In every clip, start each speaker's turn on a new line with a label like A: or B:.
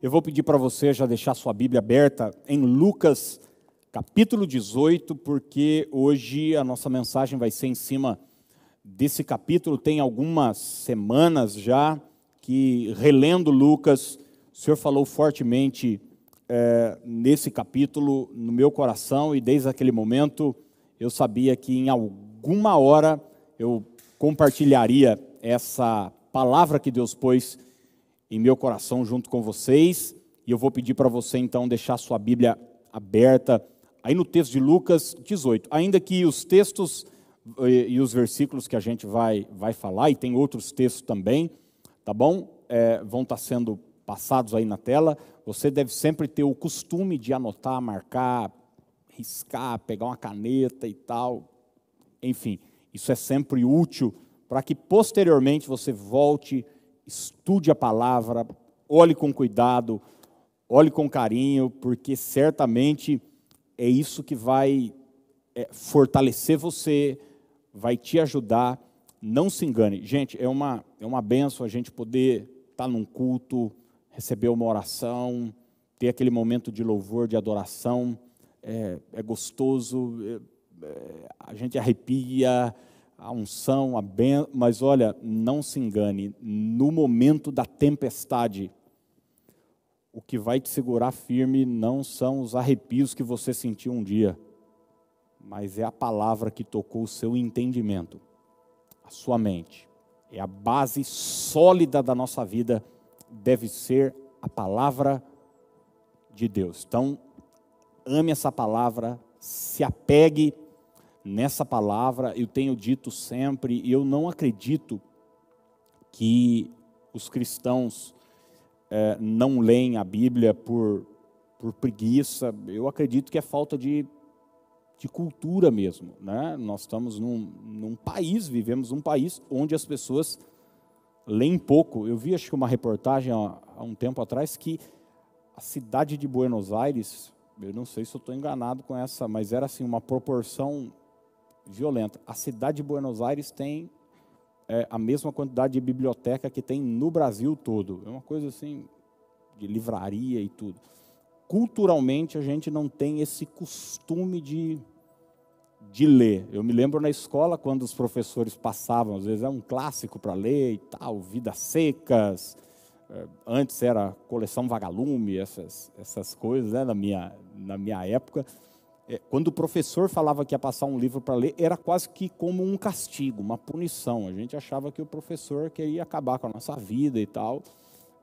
A: Eu vou pedir para você já deixar sua Bíblia aberta em Lucas capítulo 18, porque hoje a nossa mensagem vai ser em cima desse capítulo. Tem algumas semanas já que, relendo Lucas, o Senhor falou fortemente é, nesse capítulo no meu coração, e desde aquele momento eu sabia que em alguma hora eu compartilharia essa palavra que Deus pôs em meu coração junto com vocês. E eu vou pedir para você então deixar sua Bíblia aberta aí no texto de Lucas 18. Ainda que os textos eh, e os versículos que a gente vai, vai falar, e tem outros textos também, tá bom? É, vão estar tá sendo passados aí na tela. Você deve sempre ter o costume de anotar, marcar, riscar, pegar uma caneta e tal. Enfim, isso é sempre útil para que posteriormente você volte estude a palavra, olhe com cuidado, olhe com carinho, porque certamente é isso que vai é, fortalecer você, vai te ajudar. Não se engane. Gente, é uma, é uma benção a gente poder estar num culto, receber uma oração, ter aquele momento de louvor, de adoração. É, é gostoso, é, é a gente arrepia, a unção, a ben... mas olha, não se engane, no momento da tempestade, o que vai te segurar firme não são os arrepios que você sentiu um dia, mas é a palavra que tocou o seu entendimento, a sua mente. É a base sólida da nossa vida, deve ser a palavra de Deus. Então, ame essa palavra, se apegue nessa palavra, eu tenho dito sempre, e eu não acredito que os cristãos é, não leem a Bíblia por, por preguiça, eu acredito que é falta de, de cultura mesmo. Né? Nós estamos num, num país, vivemos num país onde as pessoas leem pouco. Eu vi, acho que uma reportagem há, há um tempo atrás que a cidade de Buenos Aires, eu não sei se eu estou enganado com essa, mas era assim uma proporção violenta. A cidade de Buenos Aires tem é, a mesma quantidade de biblioteca que tem no Brasil todo. É uma coisa assim, de livraria e tudo. Culturalmente, a gente não tem esse costume de, de ler. Eu me lembro na escola, quando os professores passavam, às vezes é um clássico para ler e tal, Vidas Secas, é, antes era coleção Vagalume, essas, essas coisas, né, na, minha, na minha época é, quando o professor falava que ia passar um livro para ler, era quase que como um castigo, uma punição. A gente achava que o professor queria acabar com a nossa vida e tal.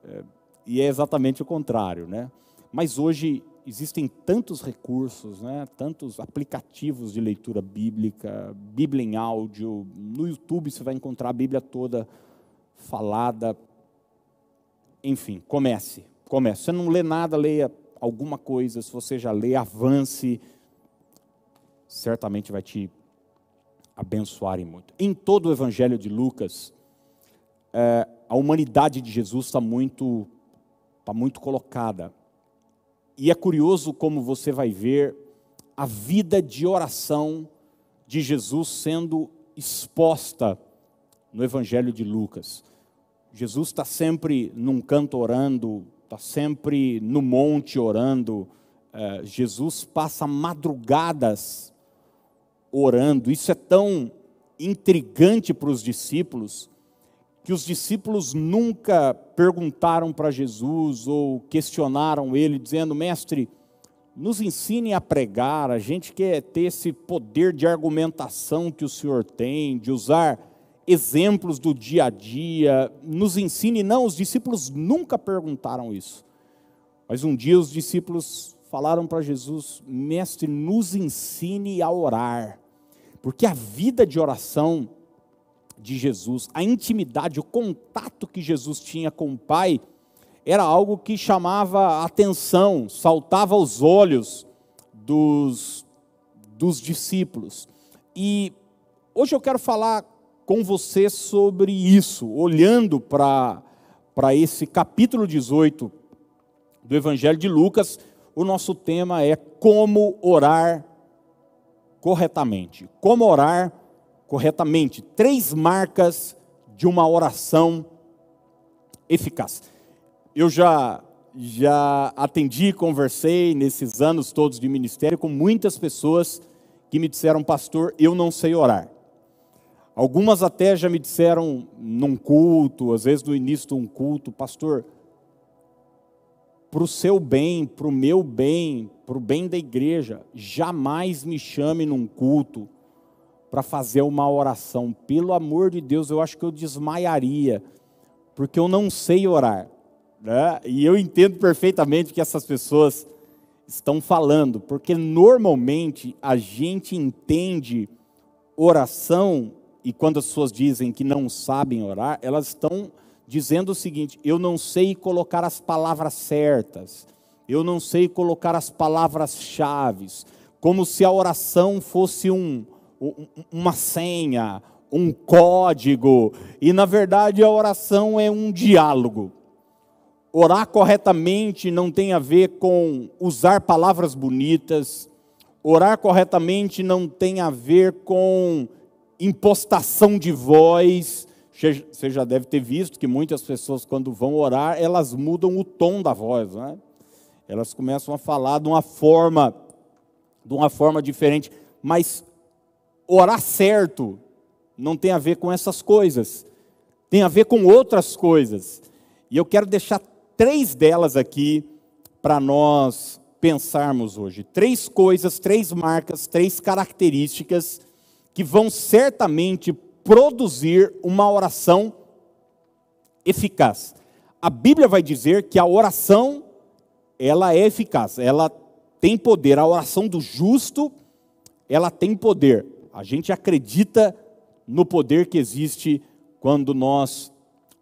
A: É, e é exatamente o contrário, né? Mas hoje existem tantos recursos, né? tantos aplicativos de leitura bíblica, Bíblia em áudio. No YouTube você vai encontrar a Bíblia toda falada. Enfim, comece, comece. Se você não lê nada, leia alguma coisa. Se você já lê, avance certamente vai te abençoar em muito. Em todo o Evangelho de Lucas, é, a humanidade de Jesus está muito, está muito colocada. E é curioso como você vai ver a vida de oração de Jesus sendo exposta no Evangelho de Lucas. Jesus está sempre num canto orando, está sempre no monte orando. É, Jesus passa madrugadas orando. Isso é tão intrigante para os discípulos que os discípulos nunca perguntaram para Jesus ou questionaram ele, dizendo: Mestre, nos ensine a pregar, a gente quer ter esse poder de argumentação que o Senhor tem, de usar exemplos do dia a dia, nos ensine. Não, os discípulos nunca perguntaram isso. Mas um dia os discípulos falaram para Jesus: Mestre, nos ensine a orar. Porque a vida de oração de Jesus, a intimidade, o contato que Jesus tinha com o Pai, era algo que chamava a atenção, saltava aos olhos dos, dos discípulos. E hoje eu quero falar com você sobre isso, olhando para esse capítulo 18 do Evangelho de Lucas, o nosso tema é como orar corretamente. Como orar corretamente? Três marcas de uma oração eficaz. Eu já já atendi, conversei nesses anos todos de ministério com muitas pessoas que me disseram, pastor, eu não sei orar. Algumas até já me disseram num culto, às vezes no início de um culto, pastor, para o seu bem, para o meu bem, para o bem da igreja, jamais me chame num culto para fazer uma oração. Pelo amor de Deus, eu acho que eu desmaiaria, porque eu não sei orar. Né? E eu entendo perfeitamente que essas pessoas estão falando, porque normalmente a gente entende oração, e quando as pessoas dizem que não sabem orar, elas estão dizendo o seguinte: eu não sei colocar as palavras certas, eu não sei colocar as palavras-chave, como se a oração fosse um, uma senha, um código, e na verdade a oração é um diálogo. Orar corretamente não tem a ver com usar palavras bonitas, orar corretamente não tem a ver com impostação de voz. Você já deve ter visto que muitas pessoas, quando vão orar, elas mudam o tom da voz, né? Elas começam a falar de uma forma, de uma forma diferente. Mas orar certo não tem a ver com essas coisas, tem a ver com outras coisas. E eu quero deixar três delas aqui para nós pensarmos hoje. Três coisas, três marcas, três características que vão certamente produzir uma oração eficaz. A Bíblia vai dizer que a oração ela é eficaz, ela tem poder. A oração do justo, ela tem poder. A gente acredita no poder que existe quando nós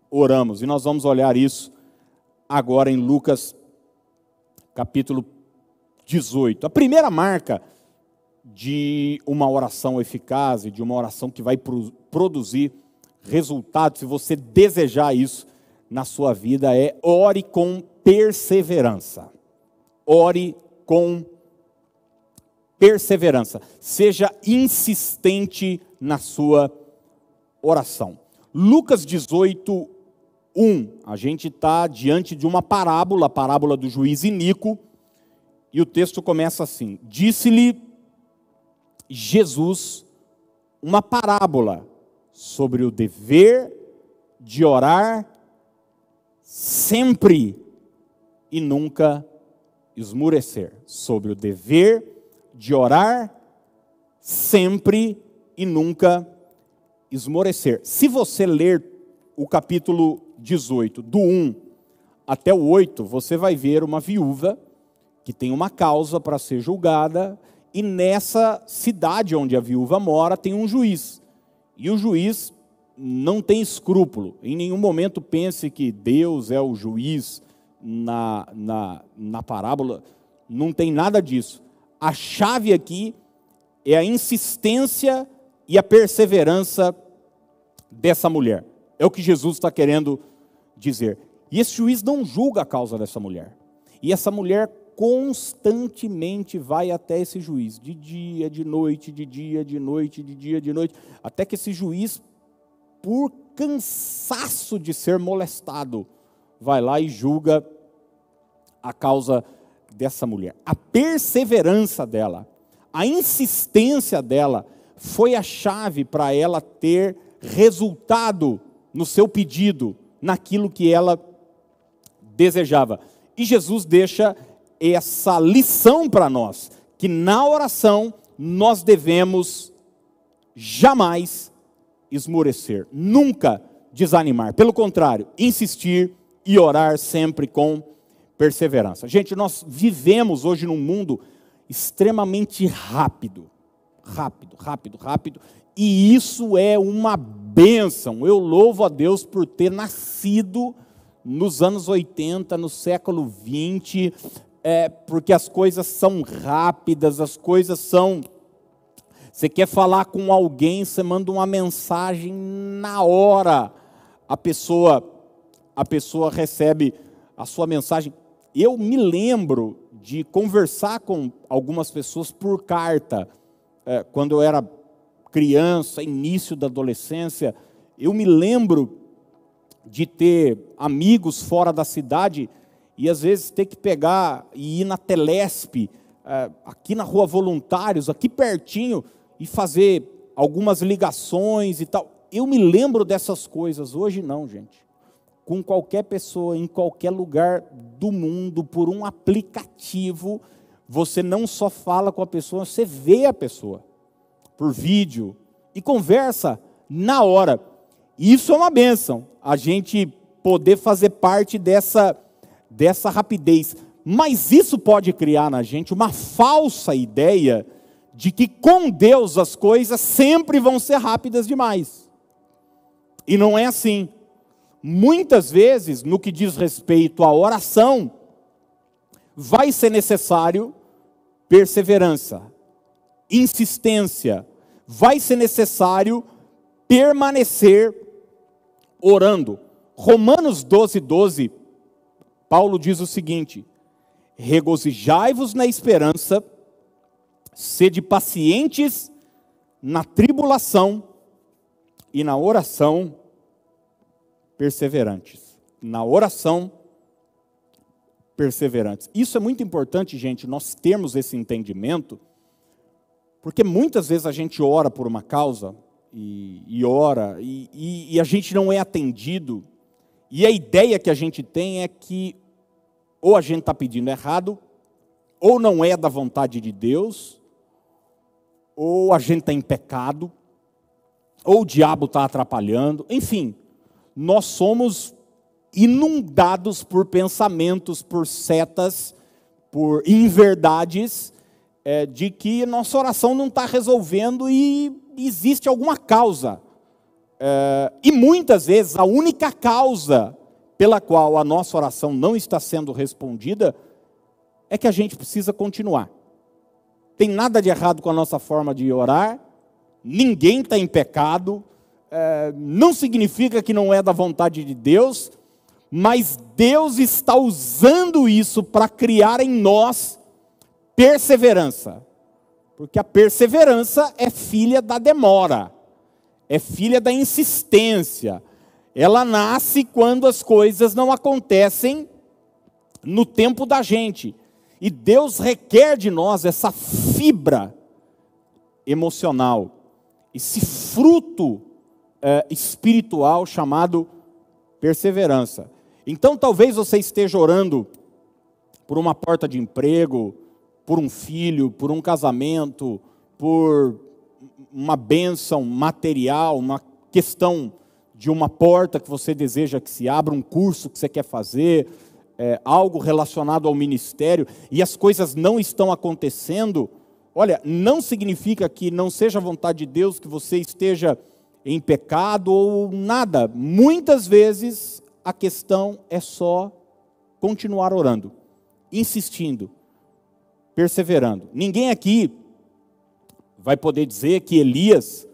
A: oramos. E nós vamos olhar isso agora em Lucas capítulo 18. A primeira marca de uma oração eficaz e de uma oração que vai produzir resultados, se você desejar isso na sua vida, é ore com perseverança. Ore com perseverança. Seja insistente na sua oração. Lucas 18, 1. A gente está diante de uma parábola, a parábola do juiz Inico, e o texto começa assim: Disse-lhe Jesus uma parábola sobre o dever de orar sempre e nunca esmurecer. Sobre o dever de orar sempre e nunca esmorecer. Se você ler o capítulo 18, do 1 até o 8, você vai ver uma viúva que tem uma causa para ser julgada, e nessa cidade onde a viúva mora tem um juiz. E o juiz não tem escrúpulo. Em nenhum momento pense que Deus é o juiz na, na, na parábola. Não tem nada disso. A chave aqui é a insistência e a perseverança dessa mulher. É o que Jesus está querendo dizer. E esse juiz não julga a causa dessa mulher. E essa mulher constantemente vai até esse juiz, de dia, de noite, de dia, de noite, de dia, de noite, até que esse juiz, por cansaço de ser molestado, vai lá e julga a causa dessa mulher. A perseverança dela, a insistência dela, foi a chave para ela ter resultado no seu pedido, naquilo que ela desejava. E Jesus deixa essa lição para nós, que na oração nós devemos jamais esmorecer, nunca desanimar. Pelo contrário, insistir e orar sempre com perseverança. Gente, nós vivemos hoje num mundo extremamente rápido. Rápido, rápido, rápido. E isso é uma bênção. Eu louvo a Deus por ter nascido nos anos 80, no século 20, é, porque as coisas são rápidas, as coisas são. Você quer falar com alguém, você manda uma mensagem na hora, a pessoa, a pessoa recebe a sua mensagem. Eu me lembro de conversar com algumas pessoas por carta, é, quando eu era criança, início da adolescência, eu me lembro de ter amigos fora da cidade e às vezes ter que pegar e ir na Telesp, é, aqui na Rua Voluntários, aqui pertinho, e fazer algumas ligações e tal. Eu me lembro dessas coisas, hoje não, gente. Com qualquer pessoa, em qualquer lugar do mundo, por um aplicativo, você não só fala com a pessoa, você vê a pessoa, por vídeo, e conversa na hora. Isso é uma benção, a gente poder fazer parte dessa, dessa rapidez. Mas isso pode criar na gente uma falsa ideia de que com Deus as coisas sempre vão ser rápidas demais. E não é assim. Muitas vezes, no que diz respeito à oração, vai ser necessário perseverança, insistência, vai ser necessário permanecer orando. Romanos 12, 12, Paulo diz o seguinte: regozijai-vos na esperança, sede pacientes na tribulação e na oração perseverantes. Na oração perseverantes. Isso é muito importante, gente, nós termos esse entendimento, porque muitas vezes a gente ora por uma causa, e, e ora, e, e, e a gente não é atendido, e a ideia que a gente tem é que ou a gente está pedindo errado, ou não é da vontade de Deus, ou a gente está em pecado, ou o diabo está atrapalhando, enfim, nós somos inundados por pensamentos, por setas, por inverdades, é, de que nossa oração não está resolvendo e existe alguma causa. É, e muitas vezes a única causa pela qual a nossa oração não está sendo respondida, é que a gente precisa continuar. Tem nada de errado com a nossa forma de orar, ninguém está em pecado, é, não significa que não é da vontade de Deus, mas Deus está usando isso para criar em nós perseverança, porque a perseverança é filha da demora, é filha da insistência, ela nasce quando as coisas não acontecem no tempo da gente. E Deus requer de nós essa fibra emocional, esse fruto é, espiritual chamado perseverança. Então, talvez você esteja orando por uma porta de emprego, por um filho, por um casamento, por uma bênção material, uma questão de uma porta que você deseja que se abra, um curso que você quer fazer, é, algo relacionado ao ministério, e as coisas não estão acontecendo, olha, não significa que não seja a vontade de Deus que você esteja em pecado ou nada. Muitas vezes a questão é só continuar orando, insistindo, perseverando. Ninguém aqui vai poder dizer que Elias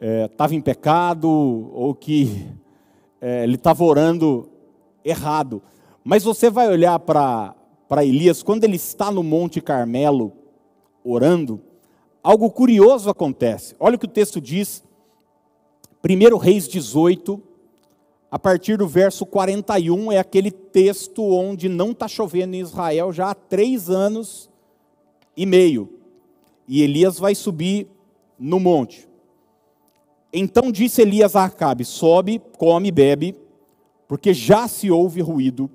A: estava é, em pecado ou que é, ele estava orando errado. Mas você vai olhar para Elias, quando ele está no Monte Carmelo orando, algo curioso acontece. Olha o que o texto diz, 1 Reis 18, a partir do verso 41, é aquele texto onde não está chovendo em Israel já há três anos e meio. E Elias vai subir no monte. Então disse Elias a Acabe: Sobe, come, bebe, porque já se ouve ruído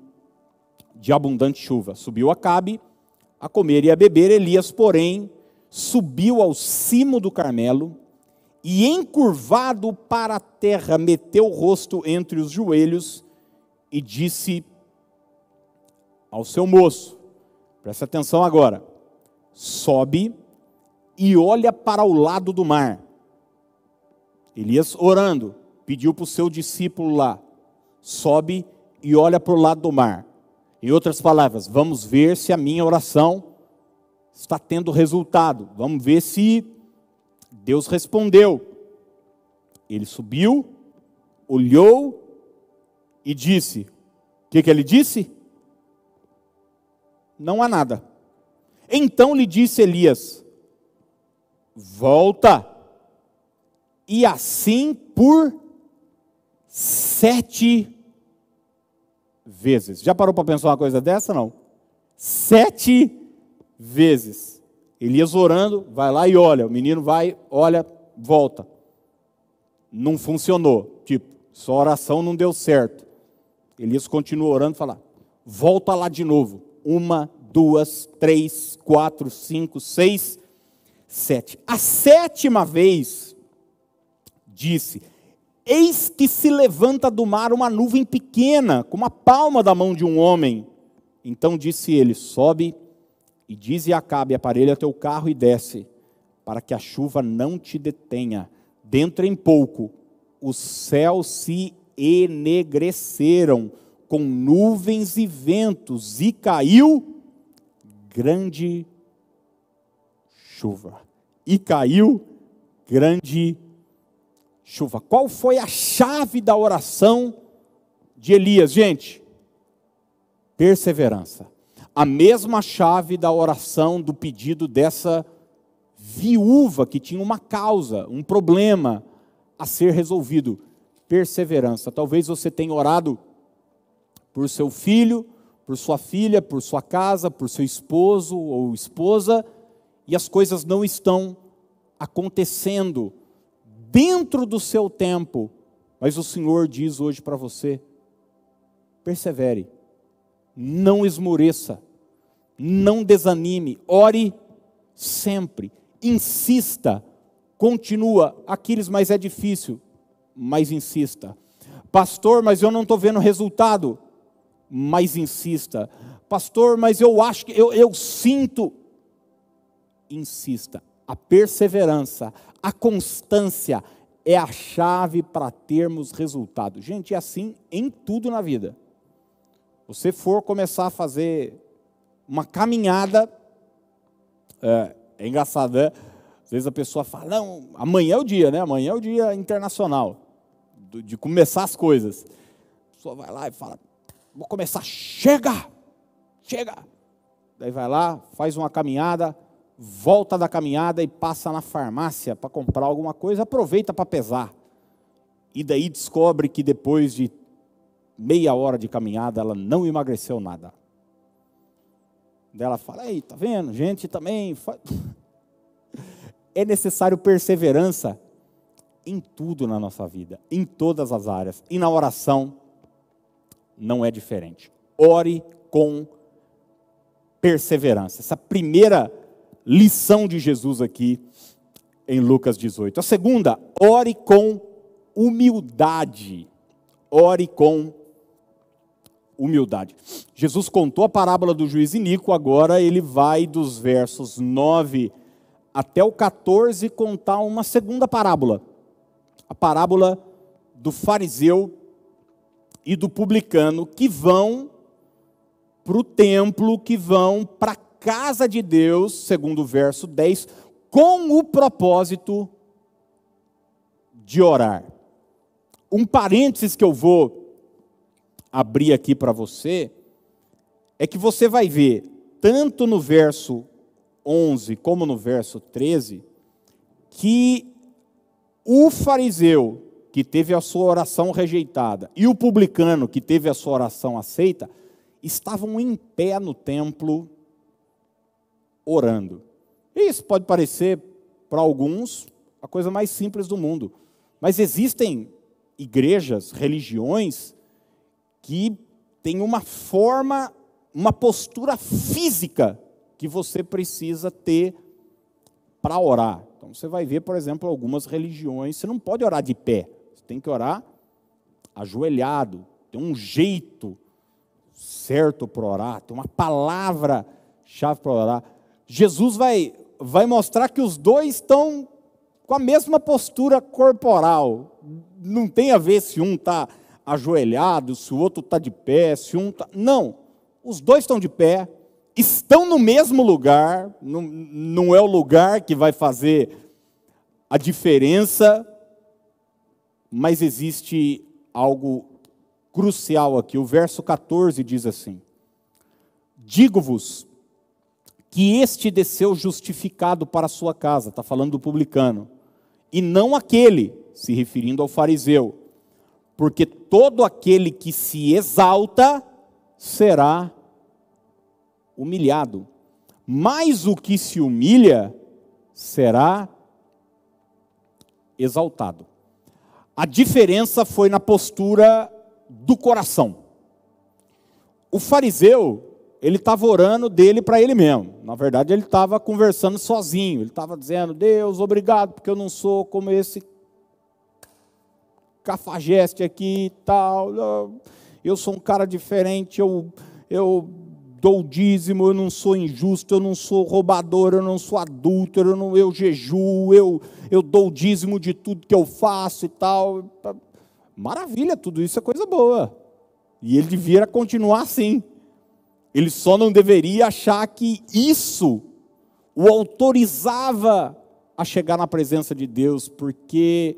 A: de abundante chuva. Subiu Acabe a comer e a beber. Elias, porém, subiu ao cimo do Carmelo e, encurvado para a terra, meteu o rosto entre os joelhos e disse ao seu moço: Presta atenção agora. Sobe e olha para o lado do mar Elias orando, pediu para o seu discípulo lá: sobe e olha para o lado do mar. Em outras palavras, vamos ver se a minha oração está tendo resultado. Vamos ver se Deus respondeu. Ele subiu, olhou e disse: O que, que ele disse? Não há nada. Então lhe disse Elias: Volta e assim por sete vezes. Já parou para pensar uma coisa dessa? Não. Sete vezes. Elias orando, vai lá e olha. O menino vai, olha, volta. Não funcionou. Tipo, sua oração não deu certo. Elias continua orando e fala: volta lá de novo. Uma, duas, três, quatro, cinco, seis, sete. A sétima vez, disse: Eis que se levanta do mar uma nuvem pequena, como a palma da mão de um homem. Então disse ele: Sobe e diz e acabe, aparelha teu carro e desce, para que a chuva não te detenha. Dentro em pouco, os céus se enegreceram com nuvens e ventos, e caiu grande chuva. E caiu grande chuva. Qual foi a chave da oração de Elias, gente? Perseverança. A mesma chave da oração do pedido dessa viúva que tinha uma causa, um problema a ser resolvido. Perseverança. Talvez você tenha orado por seu filho, por sua filha, por sua casa, por seu esposo ou esposa, e as coisas não estão acontecendo dentro do seu tempo. Mas o Senhor diz hoje para você: persevere, não esmoreça, não desanime, ore sempre, insista, continua. Aquiles, mas é difícil, mas insista. Pastor, mas eu não estou vendo resultado, mas insista. Pastor, mas eu acho que eu, eu sinto, insista. A perseverança, a constância é a chave para termos resultado. Gente, é assim em tudo na vida. Você for começar a fazer uma caminhada, é, é engraçado, né? Às vezes a pessoa fala, não, amanhã é o dia, né? Amanhã é o dia internacional de começar as coisas. A pessoa vai lá e fala, vou começar, chega, chega. Daí vai lá, faz uma caminhada, volta da caminhada e passa na farmácia para comprar alguma coisa, aproveita para pesar. E daí descobre que depois de meia hora de caminhada ela não emagreceu nada. Daí ela fala: Ei, tá vendo? Gente também. É necessário perseverança em tudo na nossa vida, em todas as áreas. E na oração não é diferente. Ore com perseverança. Essa primeira lição de Jesus aqui em Lucas 18. A segunda, ore com humildade. Ore com humildade. Jesus contou a parábola do juiz Inico, agora ele vai dos versos 9 até o 14 contar uma segunda parábola. A parábola do fariseu e do publicano que vão para o templo, que vão para casa de Deus, segundo o verso 10, com o propósito de orar. Um parênteses que eu vou abrir aqui para você é que você vai ver, tanto no verso 11 como no verso 13, que o fariseu que teve a sua oração rejeitada e o publicano que teve a sua oração aceita estavam em pé no templo orando. Isso pode parecer, para alguns, a coisa mais simples do mundo. Mas existem igrejas, religiões, que têm uma forma, uma postura física que você precisa ter para orar. Então você vai ver, por exemplo, algumas religiões, você não pode orar de pé, você tem que orar ajoelhado, tem um jeito certo para orar, tem uma palavra chave para orar. Jesus vai, vai mostrar que os dois estão com a mesma postura corporal. Não tem a ver se um está ajoelhado, se o outro está de pé, se um está. Não. Os dois estão de pé, estão no mesmo lugar, não, não é o lugar que vai fazer a diferença, mas existe algo crucial aqui. O verso 14 diz assim: Digo-vos que este desceu justificado para a sua casa, está falando do publicano, e não aquele, se referindo ao fariseu, porque todo aquele que se exalta será humilhado, mas o que se humilha será exaltado. A diferença foi na postura do coração. O fariseu, ele estava orando dele para ele mesmo. Na verdade, ele estava conversando sozinho. Ele estava dizendo: Deus, obrigado, porque eu não sou como esse cafajeste aqui e tal. Eu sou um cara diferente, eu, eu dou dízimo, eu não sou injusto, eu não sou roubador, eu não sou adúltero, eu, não, eu jejuo, eu, eu dou dízimo de tudo que eu faço e tal. Maravilha, tudo isso é coisa boa. E ele devia continuar assim. Ele só não deveria achar que isso o autorizava a chegar na presença de Deus, porque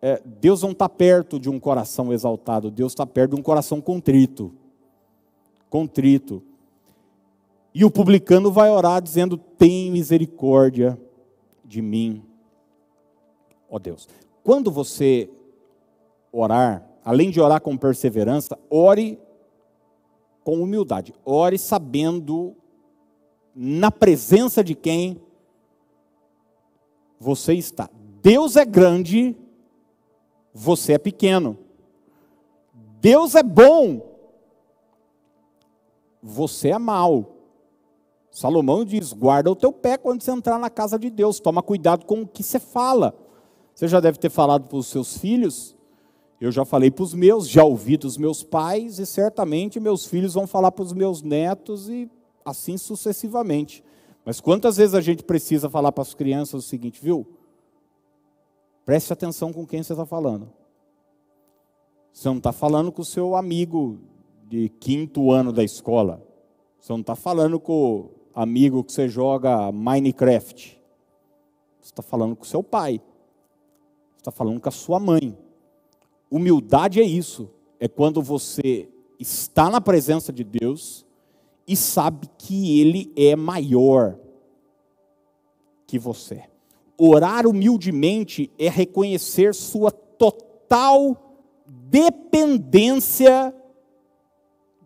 A: é, Deus não está perto de um coração exaltado, Deus está perto de um coração contrito. Contrito. E o publicano vai orar dizendo: Tem misericórdia de mim, ó Deus. Quando você orar, além de orar com perseverança, ore com humildade. Ore sabendo na presença de quem você está. Deus é grande, você é pequeno. Deus é bom, você é mau. Salomão diz: guarda o teu pé quando você entrar na casa de Deus, toma cuidado com o que você fala. Você já deve ter falado para os seus filhos, eu já falei para os meus, já ouvi dos meus pais, e certamente meus filhos vão falar para os meus netos, e assim sucessivamente. Mas quantas vezes a gente precisa falar para as crianças o seguinte, viu? Preste atenção com quem você está falando. Você não está falando com o seu amigo de quinto ano da escola. Você não está falando com o amigo que você joga Minecraft. Você está falando com o seu pai. Você está falando com a sua mãe. Humildade é isso. É quando você está na presença de Deus e sabe que Ele é maior que você. Orar humildemente é reconhecer sua total dependência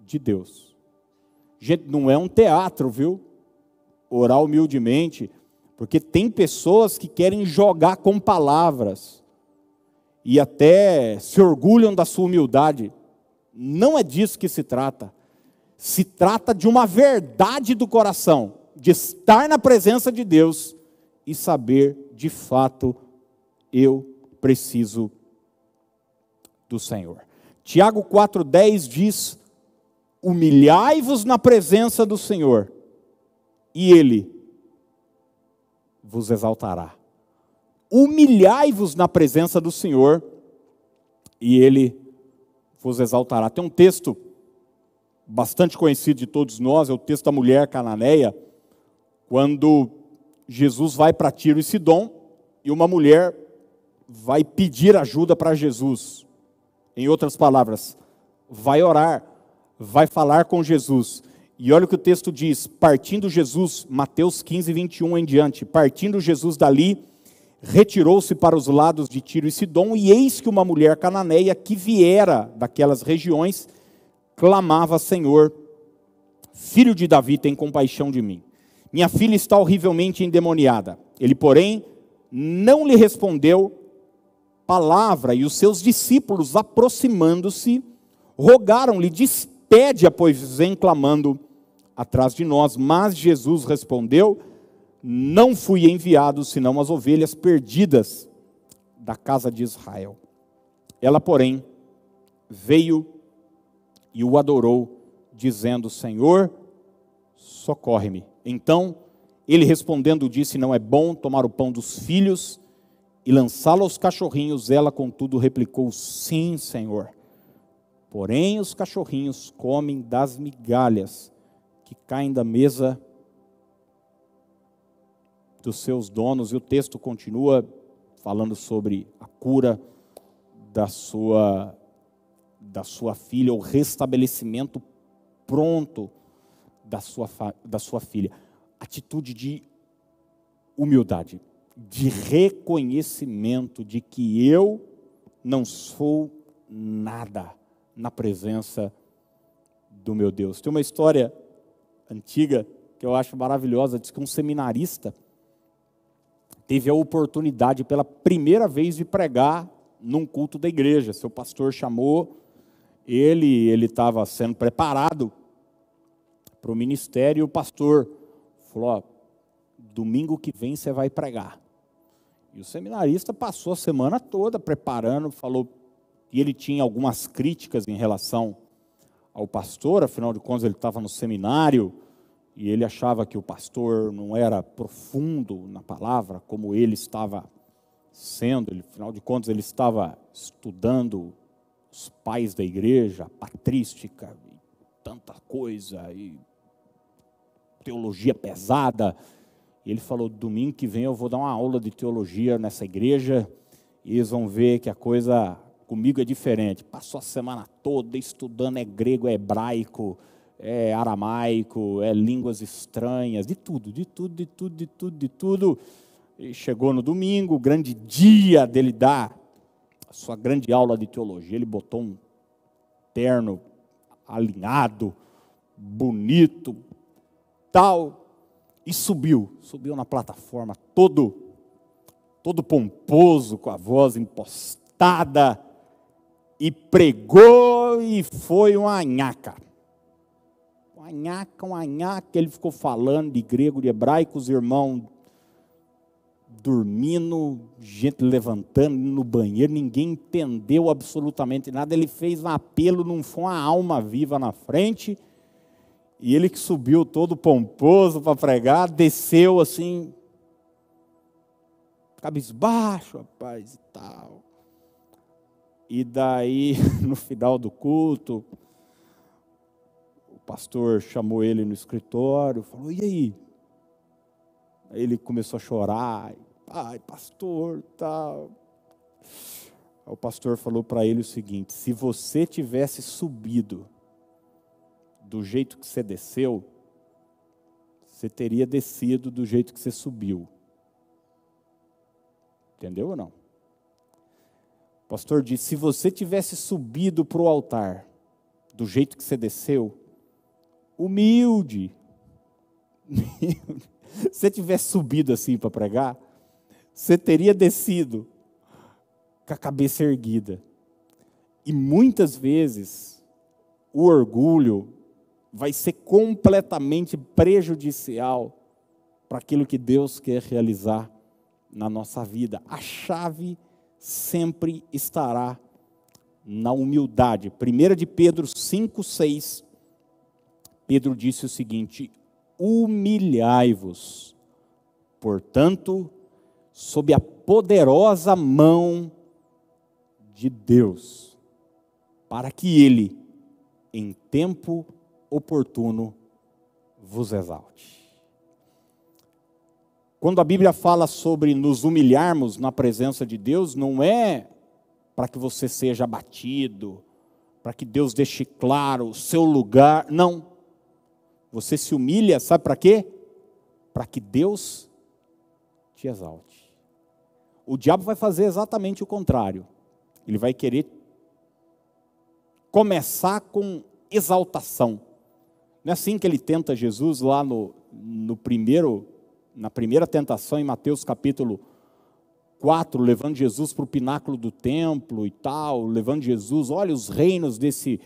A: de Deus. Gente, não é um teatro, viu? Orar humildemente, porque tem pessoas que querem jogar com palavras e até se orgulham da sua humildade. Não é disso que se trata. Se trata de uma verdade do coração, de estar na presença de Deus e saber de fato eu preciso do Senhor. Tiago 4,10 diz: Humilhai-vos na presença do Senhor, e Ele vos exaltará. Humilhai-vos na presença do Senhor, e Ele vos exaltará. Tem um texto bastante conhecido de todos nós, é o texto da mulher cananeia, quando Jesus vai para Tiro e Sidom e uma mulher vai pedir ajuda para Jesus. Em outras palavras, vai orar, vai falar com Jesus. E olha o que o texto diz: partindo Jesus, Mateus 15, 21 em diante, partindo Jesus dali, retirou-se para os lados de Tiro e Sidom, e eis que uma mulher cananeia que viera daquelas regiões clamava: Senhor, filho de Davi, tem compaixão de mim. Minha filha está horrivelmente endemoniada. Ele, porém, não lhe respondeu palavra, e os seus discípulos, aproximando-se, rogaram-lhe: Despede-a, pois vem clamando atrás de nós. Mas Jesus respondeu: Não fui enviado senão as ovelhas perdidas da casa de Israel. Ela, porém, veio e o adorou, dizendo: Senhor, socorre-me. Então ele respondendo disse: Não é bom tomar o pão dos filhos e lançá-lo aos cachorrinhos. Ela, contudo, replicou: Sim, Senhor. Porém, os cachorrinhos comem das migalhas que caem da mesa dos seus donos. E o texto continua falando sobre a cura da sua, da sua filha, o restabelecimento pronto da sua, da sua filha. Atitude de humildade, de reconhecimento de que eu não sou nada na presença do meu Deus. Tem uma história antiga que eu acho maravilhosa, diz que um seminarista teve a oportunidade pela primeira vez de pregar num culto da igreja. Seu pastor chamou ele, ele estava sendo preparado para o ministério, e o pastor falou: ó, domingo que vem você vai pregar. E o seminarista passou a semana toda preparando, falou, e ele tinha algumas críticas em relação ao pastor, afinal de contas ele estava no seminário, e ele achava que o pastor não era profundo na palavra como ele estava sendo, ele, afinal de contas ele estava estudando os pais da igreja, patrística, e tanta coisa, e teologia pesada. Ele falou: domingo que vem eu vou dar uma aula de teologia nessa igreja, e eles vão ver que a coisa comigo é diferente. Passou a semana toda estudando é grego, é hebraico, é aramaico, é línguas estranhas, de tudo, de tudo, de tudo, de tudo, de tudo. E chegou no domingo, o grande dia dele dar a sua grande aula de teologia. Ele botou um terno alinhado, bonito, tal, e subiu, subiu na plataforma todo todo pomposo, com a voz impostada, e pregou e foi uma nhaca uma nhaca, uma nhaca, ele ficou falando de grego, de hebraico, os irmãos dormindo, gente levantando no banheiro, ninguém entendeu absolutamente nada. Ele fez um apelo, não foi uma alma viva na frente. E ele que subiu todo pomposo para pregar, desceu assim, cabisbaixo, rapaz, e tal. E daí, no final do culto, pastor chamou ele no escritório, falou: "E aí?" Aí ele começou a chorar, "Ai, pastor, tal". Aí o pastor falou para ele o seguinte: "Se você tivesse subido do jeito que você desceu, você teria descido do jeito que você subiu." Entendeu ou não? O pastor disse: se você tivesse subido para o altar do jeito que você desceu, humilde. Se você tivesse subido assim para pregar, você teria descido com a cabeça erguida. E muitas vezes o orgulho vai ser completamente prejudicial para aquilo que Deus quer realizar na nossa vida. A chave sempre estará na humildade. 1 de Pedro 5, 6 Pedro disse o seguinte: humilhai-vos, portanto, sob a poderosa mão de Deus, para que Ele, em tempo oportuno, vos exalte. Quando a Bíblia fala sobre nos humilharmos na presença de Deus, não é para que você seja abatido, para que Deus deixe claro o seu lugar, não você se humilha, sabe para quê? Para que Deus te exalte. O diabo vai fazer exatamente o contrário. Ele vai querer começar com exaltação. Não é assim que ele tenta Jesus lá no, no primeiro, na primeira tentação em Mateus capítulo 4, levando Jesus para o pináculo do templo e tal, levando Jesus, olha os reinos desse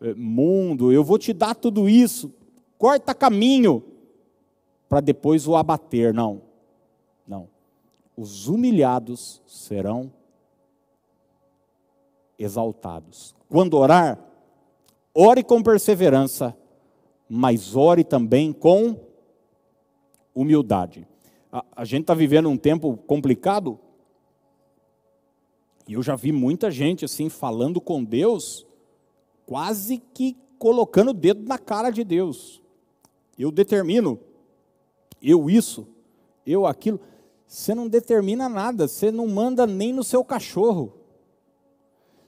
A: eh, mundo, eu vou te dar tudo isso corta caminho para depois o abater. Não, não. Os humilhados serão exaltados. Quando orar, ore com perseverança, mas ore também com humildade. A, a gente está vivendo um tempo complicado, e eu já vi muita gente assim falando com Deus, quase que colocando o dedo na cara de Deus eu determino, eu isso, eu aquilo. Você não determina nada, você não manda nem no seu cachorro,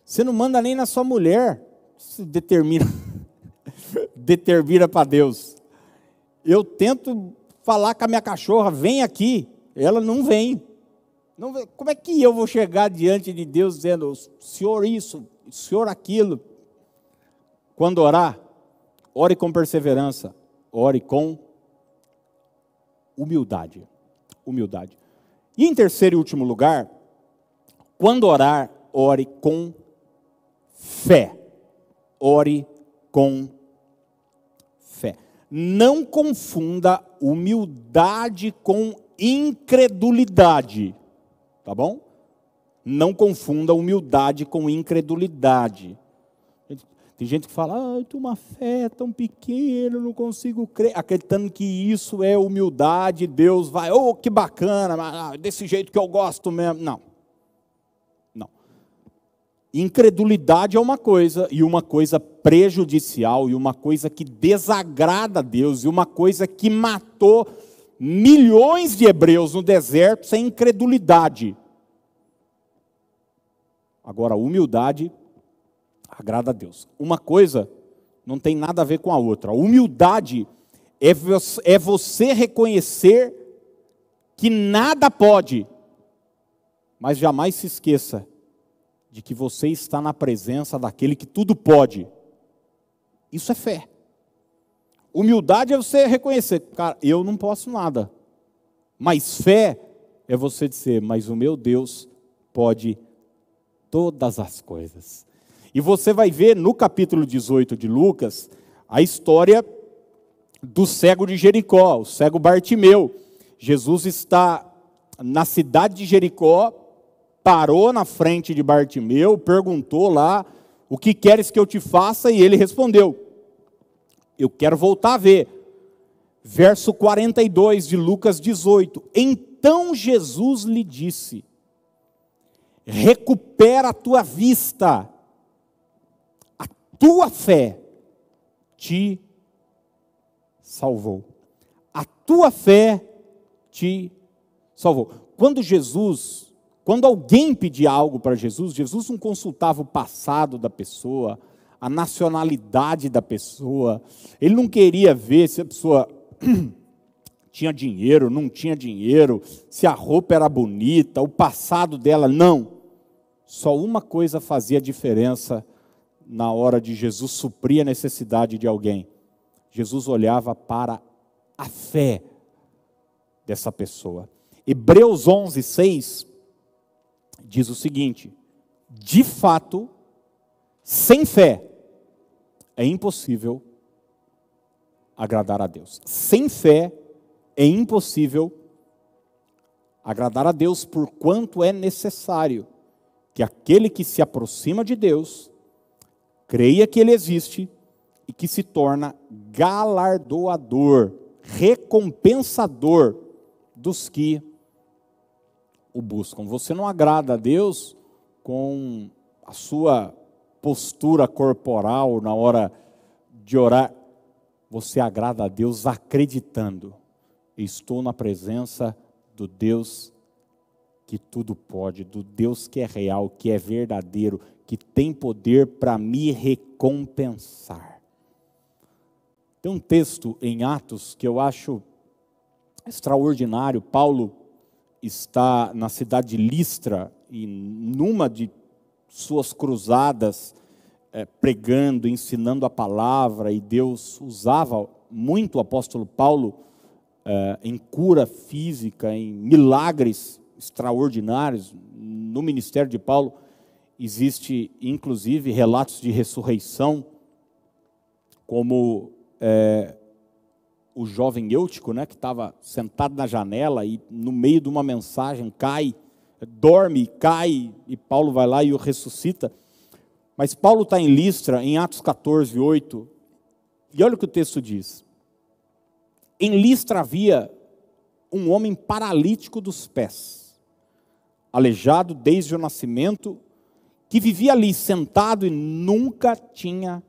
A: você não manda nem na sua mulher, você determina, determina para Deus. Eu tento falar com a minha cachorra, vem aqui, ela não vem. Não vem. Como é que eu vou chegar diante de Deus dizendo, Senhor isso, Senhor aquilo? Quando orar, ore com perseverança, ore com humildade. Humildade. E em terceiro e último lugar, quando orar, ore com fé. Ore com fé. Não confunda humildade com incredulidade. Tá bom? Não confunda humildade com incredulidade. Tem gente que fala, ah, eu tenho uma fé tão pequena, não consigo crer, acreditando que isso é humildade, Deus vai, oh, que bacana, ah, desse jeito que eu gosto mesmo. Não. Não. Incredulidade é uma coisa, e uma coisa prejudicial, e uma coisa que desagrada a Deus, e uma coisa que matou milhões de hebreus no deserto sem incredulidade. Agora, humildade agrada a Deus. Uma coisa não tem nada a ver com a outra. Humildade é, é você reconhecer que nada pode, mas jamais se esqueça de que você está na presença daquele que tudo pode. Isso é fé. Humildade é você reconhecer, cara, eu não posso nada. Mas fé é você dizer, mas o meu Deus pode todas as coisas. E você vai ver no capítulo 18 de Lucas a história do cego de Jericó, o cego Bartimeu. Jesus está na cidade de Jericó, parou na frente de Bartimeu, perguntou lá: O que queres que eu te faça? E ele respondeu: Eu quero voltar a ver. Verso 42 de Lucas 18: Então Jesus lhe disse: Recupera a tua vista tua fé te salvou. A tua fé te salvou. Quando Jesus, quando alguém pedia algo para Jesus, Jesus não consultava o passado da pessoa, a nacionalidade da pessoa, ele não queria ver se a pessoa tinha dinheiro, não tinha dinheiro, se a roupa era bonita, o passado dela, não. Só uma coisa fazia diferença na hora de Jesus suprir a necessidade de alguém. Jesus olhava para a fé dessa pessoa. Hebreus 11, 6 diz o seguinte: de fato, sem fé é impossível agradar a Deus. Sem fé é impossível agradar a Deus, por quanto é necessário que aquele que se aproxima de Deus creia que Ele existe e que se torna galardoador, recompensador dos que o buscam. Você não agrada a Deus com a sua postura corporal na hora de orar. Você agrada a Deus acreditando. Estou na presença do Deus que tudo pode, do Deus que é real, que é verdadeiro, que tem poder para me recompensar. Tem um texto em Atos que eu acho extraordinário. Paulo está na cidade de Listra e numa de suas cruzadas, é, pregando, ensinando a palavra, e Deus usava muito o apóstolo Paulo é, em cura física, em milagres extraordinários no ministério de Paulo. Existe, inclusive, relatos de ressurreição, como é, o jovem Eutico, né, que estava sentado na janela e no meio de uma mensagem cai, dorme, cai, e Paulo vai lá e o ressuscita. Mas Paulo está em Listra, em Atos 14, 8, e olha o que o texto diz. Em Listra havia um homem paralítico dos pés, aleijado desde o nascimento, que vivia ali sentado e nunca tinha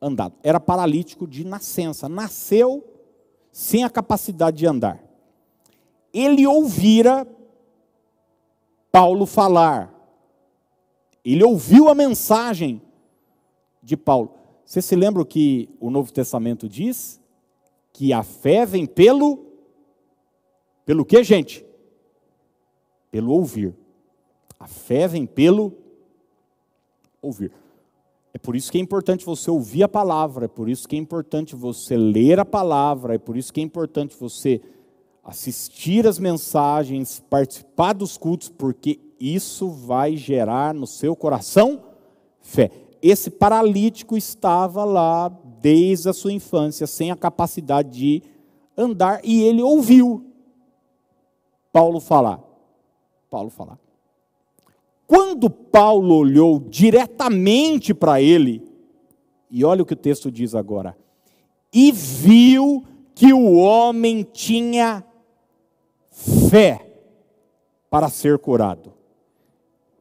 A: andado. Era paralítico de nascença, nasceu sem a capacidade de andar. Ele ouvira Paulo falar. Ele ouviu a mensagem de Paulo. Você se lembra o que o Novo Testamento diz? Que a fé vem pelo pelo que, gente? Pelo ouvir. A fé vem pelo ouvir. É por isso que é importante você ouvir a palavra, é por isso que é importante você ler a palavra, é por isso que é importante você assistir as mensagens, participar dos cultos, porque isso vai gerar no seu coração fé. Esse paralítico estava lá desde a sua infância, sem a capacidade de andar, e ele ouviu Paulo falar. Paulo falar. Quando Paulo olhou diretamente para ele, e olha o que o texto diz agora, e viu que o homem tinha fé para ser curado.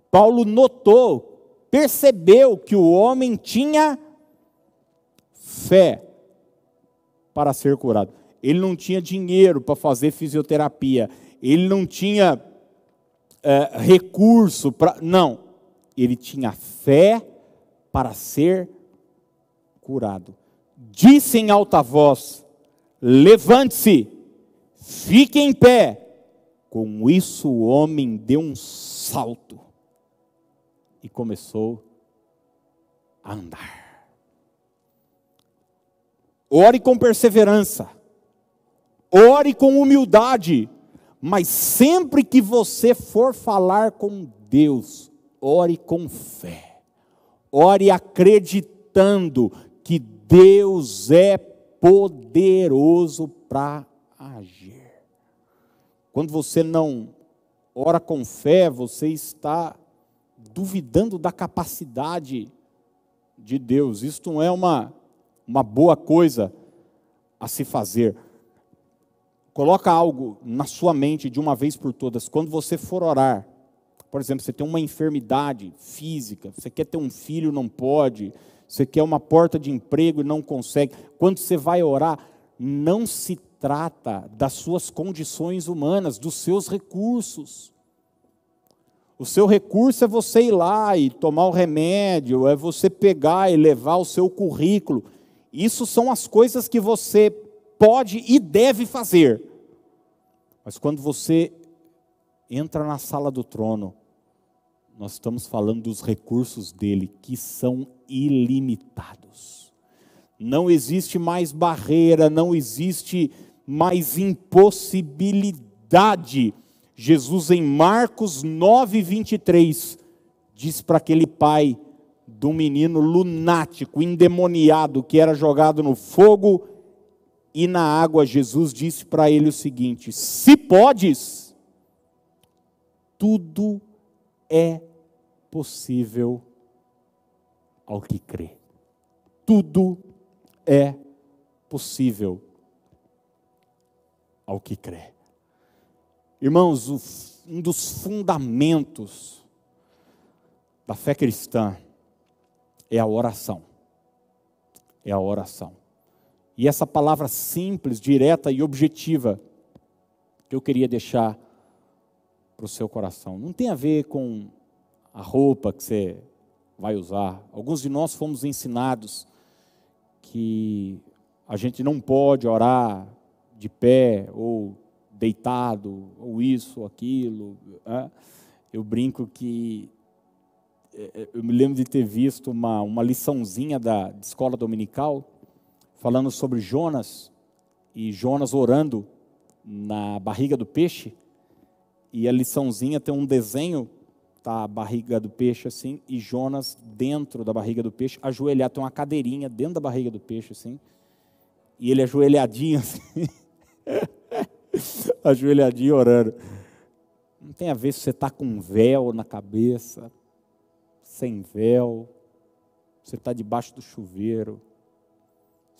A: Paulo notou, percebeu que o homem tinha fé para ser curado. Ele não tinha dinheiro para fazer fisioterapia, ele não tinha é, recurso para. Não, ele tinha fé para ser curado. Disse em alta voz: levante-se, fique em pé. Com isso, o homem deu um salto e começou a andar. Ore com perseverança, ore com humildade, mas sempre que você for falar com Deus, ore com fé, ore acreditando que Deus é poderoso para agir. Quando você não ora com fé, você está duvidando da capacidade de Deus. Isto não é uma, uma boa coisa a se fazer. Coloca algo na sua mente de uma vez por todas. Quando você for orar, por exemplo, você tem uma enfermidade física, você quer ter um filho, não pode, você quer uma porta de emprego e não consegue. Quando você vai orar, não se trata das suas condições humanas, dos seus recursos. O seu recurso é você ir lá e tomar o remédio, é você pegar e levar o seu currículo. Isso são as coisas que você pode e deve fazer. Mas quando você entra na sala do trono, nós estamos falando dos recursos dele, que são ilimitados. Não existe mais barreira, não existe mais impossibilidade Jesus, em Marcos 9, 23, diz para aquele pai do menino lunático, endemoniado, que era jogado no fogo e na água, Jesus disse para ele o seguinte: Se podes, tudo é possível ao que crê. Tudo é possível ao que crê. Irmãos, um dos fundamentos da fé cristã é a oração. É a oração. E essa palavra simples, direta e objetiva que eu queria deixar para o seu coração. Não tem a ver com a roupa que você vai usar. Alguns de nós fomos ensinados que a gente não pode orar de pé ou deitado, ou isso, ou aquilo. Né? Eu brinco que. É, é, eu me lembro de ter visto uma, uma liçãozinha da escola dominical, falando sobre Jonas, e Jonas orando na barriga do peixe, e a liçãozinha tem um desenho, tá a barriga do peixe assim, e Jonas dentro da barriga do peixe, ajoelhado, tem uma cadeirinha dentro da barriga do peixe assim, e ele ajoelhadinho assim. ajoelhadinho orando. Não tem a ver se você está com um véu na cabeça, sem véu, você está debaixo do chuveiro,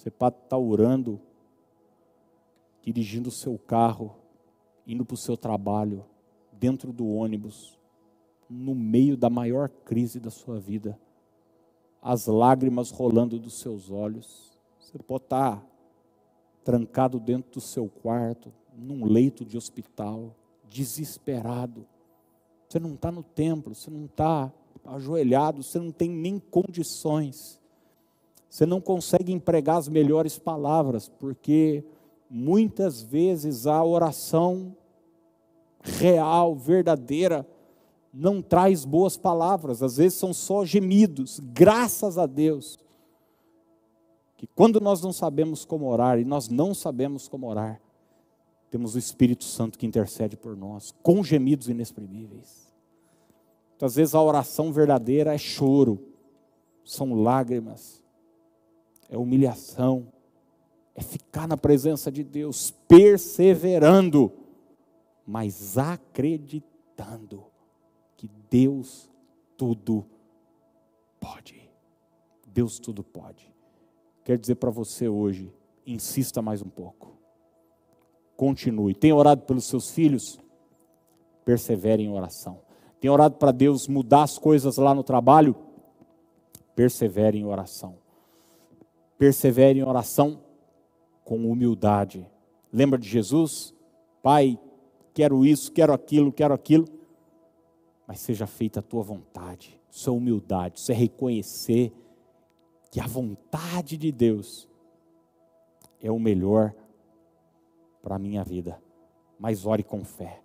A: você pode estar orando, dirigindo o seu carro, indo para o seu trabalho, dentro do ônibus, no meio da maior crise da sua vida, as lágrimas rolando dos seus olhos. Você pode estar tá trancado dentro do seu quarto, num leito de hospital, desesperado. Você não está no templo, você não está ajoelhado, você não tem nem condições. Você não consegue empregar as melhores palavras, porque muitas vezes a oração real, verdadeira, não traz boas palavras, às vezes são só gemidos, graças a Deus. Que quando nós não sabemos como orar, e nós não sabemos como orar, temos o Espírito Santo que intercede por nós, com gemidos inexprimíveis. Muitas vezes a oração verdadeira é choro, são lágrimas, é humilhação, é ficar na presença de Deus, perseverando, mas acreditando que Deus tudo pode. Deus tudo pode. Quero dizer para você hoje, insista mais um pouco. Continue. Tem orado pelos seus filhos? Persevere em oração. Tem orado para Deus mudar as coisas lá no trabalho? Persevere em oração. Persevere em oração com humildade. Lembra de Jesus? Pai, quero isso, quero aquilo, quero aquilo. Mas seja feita a tua vontade. Isso é humildade, isso é reconhecer que a vontade de Deus é o melhor para a minha vida. Mas ore com fé.